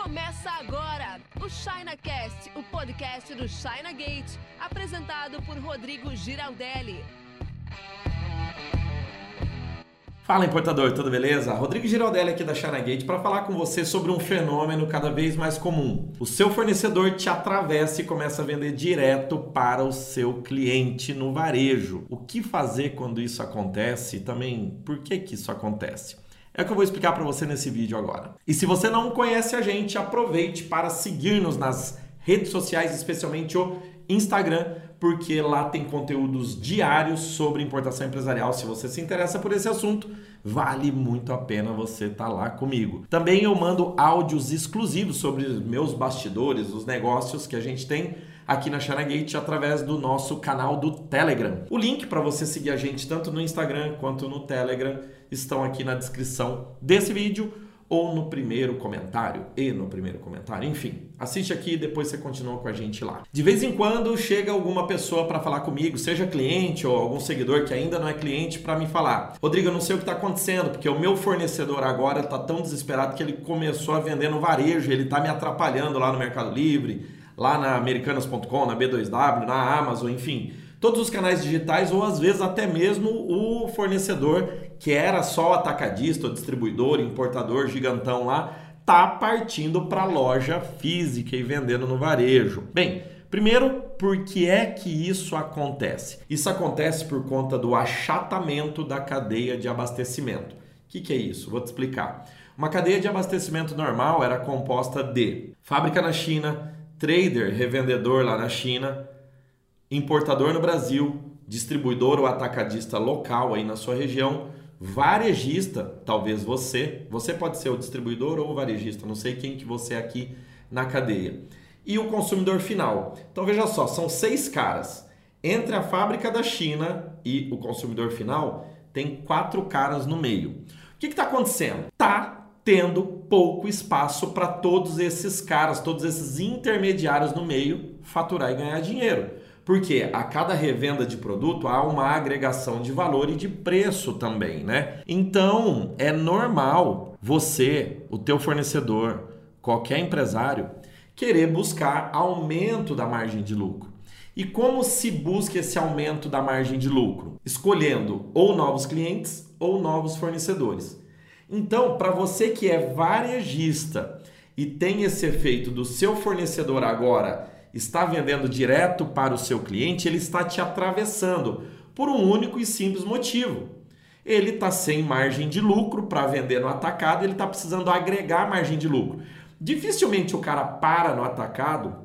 Começa agora o ChinaCast, o podcast do China Gate, apresentado por Rodrigo Giraldelli. Fala importador, tudo beleza? Rodrigo Giraldelli aqui da China Gate para falar com você sobre um fenômeno cada vez mais comum. O seu fornecedor te atravessa e começa a vender direto para o seu cliente no varejo. O que fazer quando isso acontece e também por que que isso acontece? É o que eu vou explicar para você nesse vídeo agora. E se você não conhece a gente, aproveite para seguir-nos nas redes sociais, especialmente o Instagram, porque lá tem conteúdos diários sobre importação empresarial. Se você se interessa por esse assunto, vale muito a pena você estar tá lá comigo. Também eu mando áudios exclusivos sobre meus bastidores, os negócios que a gente tem aqui na Gate através do nosso canal do Telegram. O link para você seguir a gente tanto no Instagram quanto no Telegram estão aqui na descrição desse vídeo ou no primeiro comentário e no primeiro comentário. Enfim, assiste aqui e depois você continua com a gente lá. De vez em quando chega alguma pessoa para falar comigo, seja cliente ou algum seguidor que ainda não é cliente, para me falar: Rodrigo, eu não sei o que está acontecendo, porque o meu fornecedor agora está tão desesperado que ele começou a vender no varejo, ele está me atrapalhando lá no Mercado Livre, lá na Americanas.com, na B2W, na Amazon, enfim todos os canais digitais ou às vezes até mesmo o fornecedor que era só atacadista, distribuidor, importador gigantão lá, tá partindo para loja física e vendendo no varejo. Bem, primeiro, por que é que isso acontece? Isso acontece por conta do achatamento da cadeia de abastecimento. O que, que é isso? Vou te explicar. Uma cadeia de abastecimento normal era composta de fábrica na China, trader, revendedor lá na China, importador no Brasil, distribuidor ou atacadista local aí na sua região, varejista, talvez você, você pode ser o distribuidor ou o varejista, não sei quem que você é aqui na cadeia. E o consumidor final. Então veja só, são seis caras. Entre a fábrica da China e o consumidor final, tem quatro caras no meio. O que está acontecendo? Tá tendo pouco espaço para todos esses caras, todos esses intermediários no meio faturar e ganhar dinheiro. Porque a cada revenda de produto há uma agregação de valor e de preço também, né? Então, é normal você, o teu fornecedor, qualquer empresário, querer buscar aumento da margem de lucro. E como se busca esse aumento da margem de lucro? Escolhendo ou novos clientes ou novos fornecedores. Então, para você que é varejista e tem esse efeito do seu fornecedor agora está vendendo direto para o seu cliente, ele está te atravessando por um único e simples motivo. Ele está sem margem de lucro para vender no atacado, ele está precisando agregar margem de lucro. Dificilmente o cara para no atacado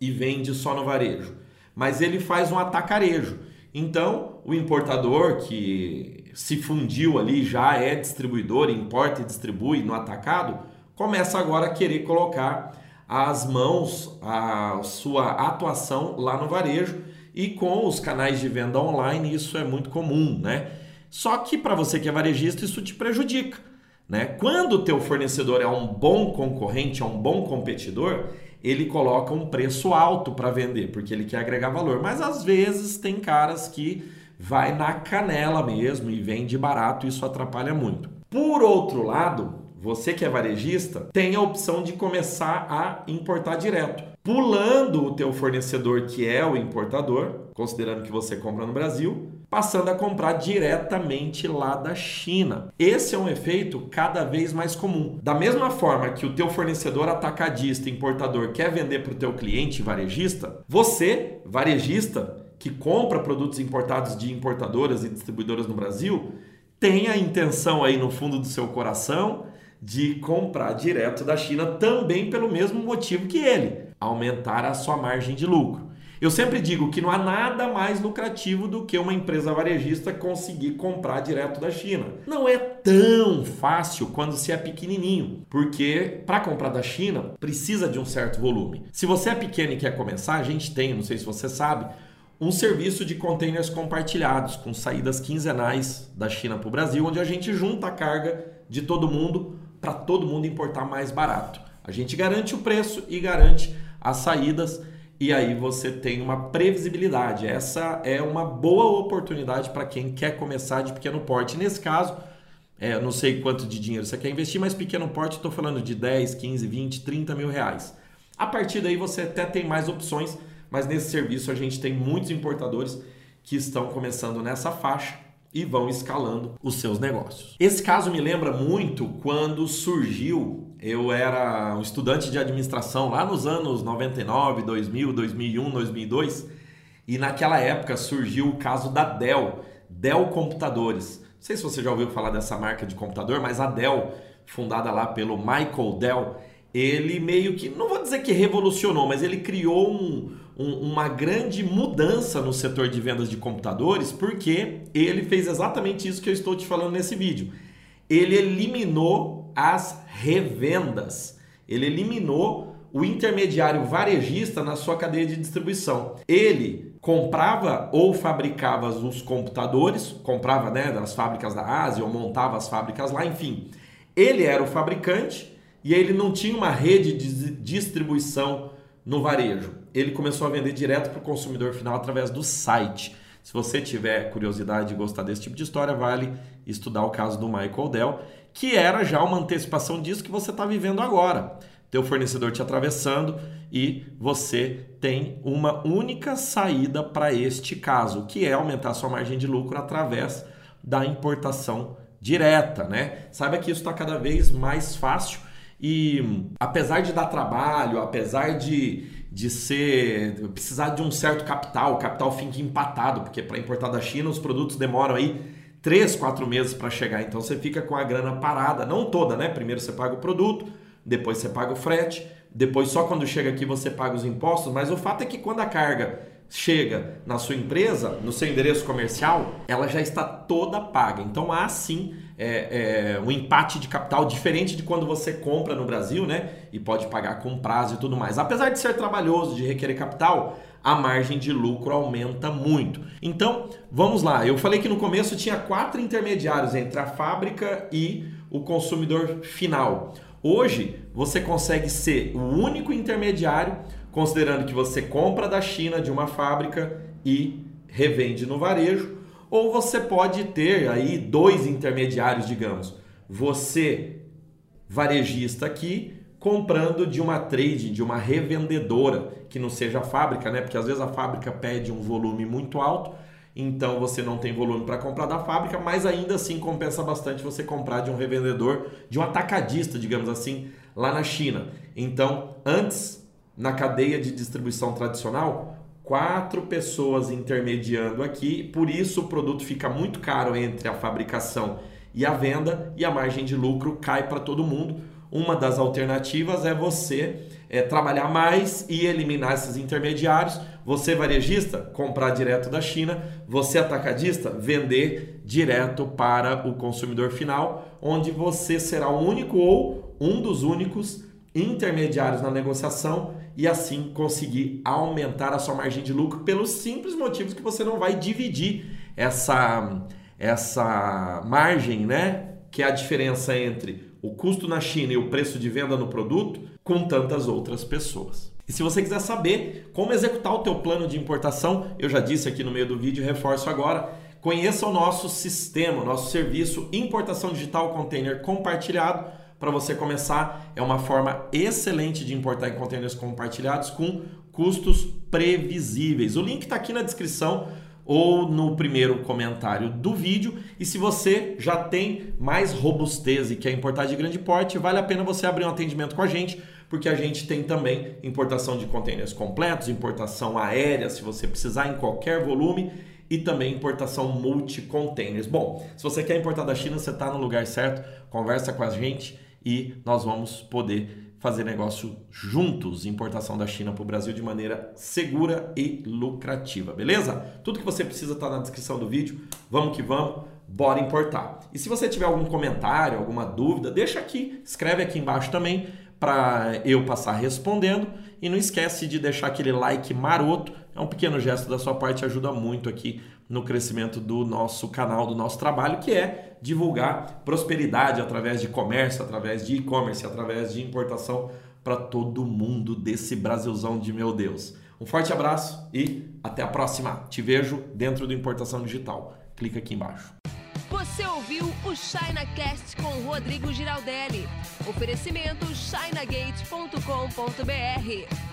e vende só no varejo, mas ele faz um atacarejo. Então, o importador que se fundiu ali, já é distribuidor, importa e distribui no atacado, começa agora a querer colocar as mãos a sua atuação lá no varejo e com os canais de venda online isso é muito comum, né? Só que para você que é varejista isso te prejudica, né? Quando o teu fornecedor é um bom concorrente, é um bom competidor, ele coloca um preço alto para vender, porque ele quer agregar valor. Mas às vezes tem caras que vai na canela mesmo e vende barato, isso atrapalha muito. Por outro lado, você que é varejista, tem a opção de começar a importar direto. Pulando o teu fornecedor que é o importador, considerando que você compra no Brasil, passando a comprar diretamente lá da China. Esse é um efeito cada vez mais comum. Da mesma forma que o teu fornecedor atacadista, importador quer vender para o teu cliente varejista, você, varejista, que compra produtos importados de importadoras e distribuidoras no Brasil, tem a intenção aí no fundo do seu coração de comprar direto da China também pelo mesmo motivo que ele, aumentar a sua margem de lucro. Eu sempre digo que não há nada mais lucrativo do que uma empresa varejista conseguir comprar direto da China. Não é tão fácil quando se é pequenininho, porque para comprar da China precisa de um certo volume. Se você é pequeno e quer começar, a gente tem, não sei se você sabe, um serviço de containers compartilhados com saídas quinzenais da China para o Brasil, onde a gente junta a carga de todo mundo para todo mundo importar mais barato. A gente garante o preço e garante as saídas e aí você tem uma previsibilidade. Essa é uma boa oportunidade para quem quer começar de pequeno porte. Nesse caso, é, não sei quanto de dinheiro você quer investir, mas pequeno porte, estou falando de 10, 15, 20, 30 mil reais. A partir daí você até tem mais opções, mas nesse serviço a gente tem muitos importadores que estão começando nessa faixa e vão escalando os seus negócios. Esse caso me lembra muito quando surgiu, eu era um estudante de administração lá nos anos 99, 2000, 2001, 2002, e naquela época surgiu o caso da Dell, Dell Computadores. Não sei se você já ouviu falar dessa marca de computador, mas a Dell, fundada lá pelo Michael Dell, ele meio que, não vou dizer que revolucionou, mas ele criou um, um, uma grande mudança no setor de vendas de computadores, porque ele fez exatamente isso que eu estou te falando nesse vídeo. Ele eliminou as revendas, ele eliminou o intermediário varejista na sua cadeia de distribuição. Ele comprava ou fabricava os computadores, comprava né, das fábricas da Ásia ou montava as fábricas lá, enfim. Ele era o fabricante e ele não tinha uma rede de distribuição no varejo. Ele começou a vender direto para o consumidor final através do site. Se você tiver curiosidade e gostar desse tipo de história, vale estudar o caso do Michael Dell, que era já uma antecipação disso que você está vivendo agora. Teu fornecedor te atravessando e você tem uma única saída para este caso, que é aumentar sua margem de lucro através da importação direta, né? Saiba que isso está cada vez mais fácil e apesar de dar trabalho, apesar de, de ser precisar de um certo capital, o capital fica empatado, porque para importar da China os produtos demoram aí 3, 4 meses para chegar, então você fica com a grana parada, não toda, né? Primeiro você paga o produto, depois você paga o frete, depois só quando chega aqui você paga os impostos, mas o fato é que quando a carga chega na sua empresa, no seu endereço comercial, ela já está toda paga. Então há sim é, é, um empate de capital diferente de quando você compra no Brasil, né? E pode pagar com prazo e tudo mais. Apesar de ser trabalhoso, de requerer capital, a margem de lucro aumenta muito. Então, vamos lá. Eu falei que no começo tinha quatro intermediários entre a fábrica e o consumidor final. Hoje, você consegue ser o único intermediário, considerando que você compra da China de uma fábrica e revende no varejo ou você pode ter aí dois intermediários, digamos. Você, varejista aqui, comprando de uma trade, de uma revendedora, que não seja a fábrica, né? Porque às vezes a fábrica pede um volume muito alto, então você não tem volume para comprar da fábrica, mas ainda assim compensa bastante você comprar de um revendedor, de um atacadista, digamos assim, lá na China. Então, antes, na cadeia de distribuição tradicional, quatro pessoas intermediando aqui, por isso o produto fica muito caro entre a fabricação e a venda e a margem de lucro cai para todo mundo. Uma das alternativas é você é, trabalhar mais e eliminar esses intermediários. Você, varejista, comprar direto da China. Você, atacadista, vender direto para o consumidor final, onde você será o único ou um dos únicos intermediários na negociação e assim conseguir aumentar a sua margem de lucro pelos simples motivos que você não vai dividir essa essa margem, né, que é a diferença entre o custo na China e o preço de venda no produto com tantas outras pessoas. E se você quiser saber como executar o teu plano de importação, eu já disse aqui no meio do vídeo, reforço agora, conheça o nosso sistema, o nosso serviço Importação Digital Container Compartilhado para você começar. É uma forma excelente de importar em containers compartilhados com custos previsíveis. O link está aqui na descrição ou no primeiro comentário do vídeo. E se você já tem mais robustez e quer importar de grande porte, vale a pena você abrir um atendimento com a gente, porque a gente tem também importação de containers completos, importação aérea, se você precisar em qualquer volume, e também importação multi-containers. Bom, se você quer importar da China, você está no lugar certo, conversa com a gente e nós vamos poder fazer negócio juntos, importação da China para o Brasil de maneira segura e lucrativa, beleza? Tudo que você precisa está na descrição do vídeo. Vamos que vamos, bora importar. E se você tiver algum comentário, alguma dúvida, deixa aqui, escreve aqui embaixo também para eu passar respondendo. E não esquece de deixar aquele like maroto. É um pequeno gesto da sua parte, ajuda muito aqui no crescimento do nosso canal, do nosso trabalho, que é divulgar prosperidade através de comércio, através de e-commerce, através de importação para todo mundo desse Brasilzão de meu Deus. Um forte abraço e até a próxima. Te vejo dentro do Importação Digital. Clica aqui embaixo. Você ouviu o ChinaCast com Rodrigo Giraldelli. Oferecimento chinagate.com.br.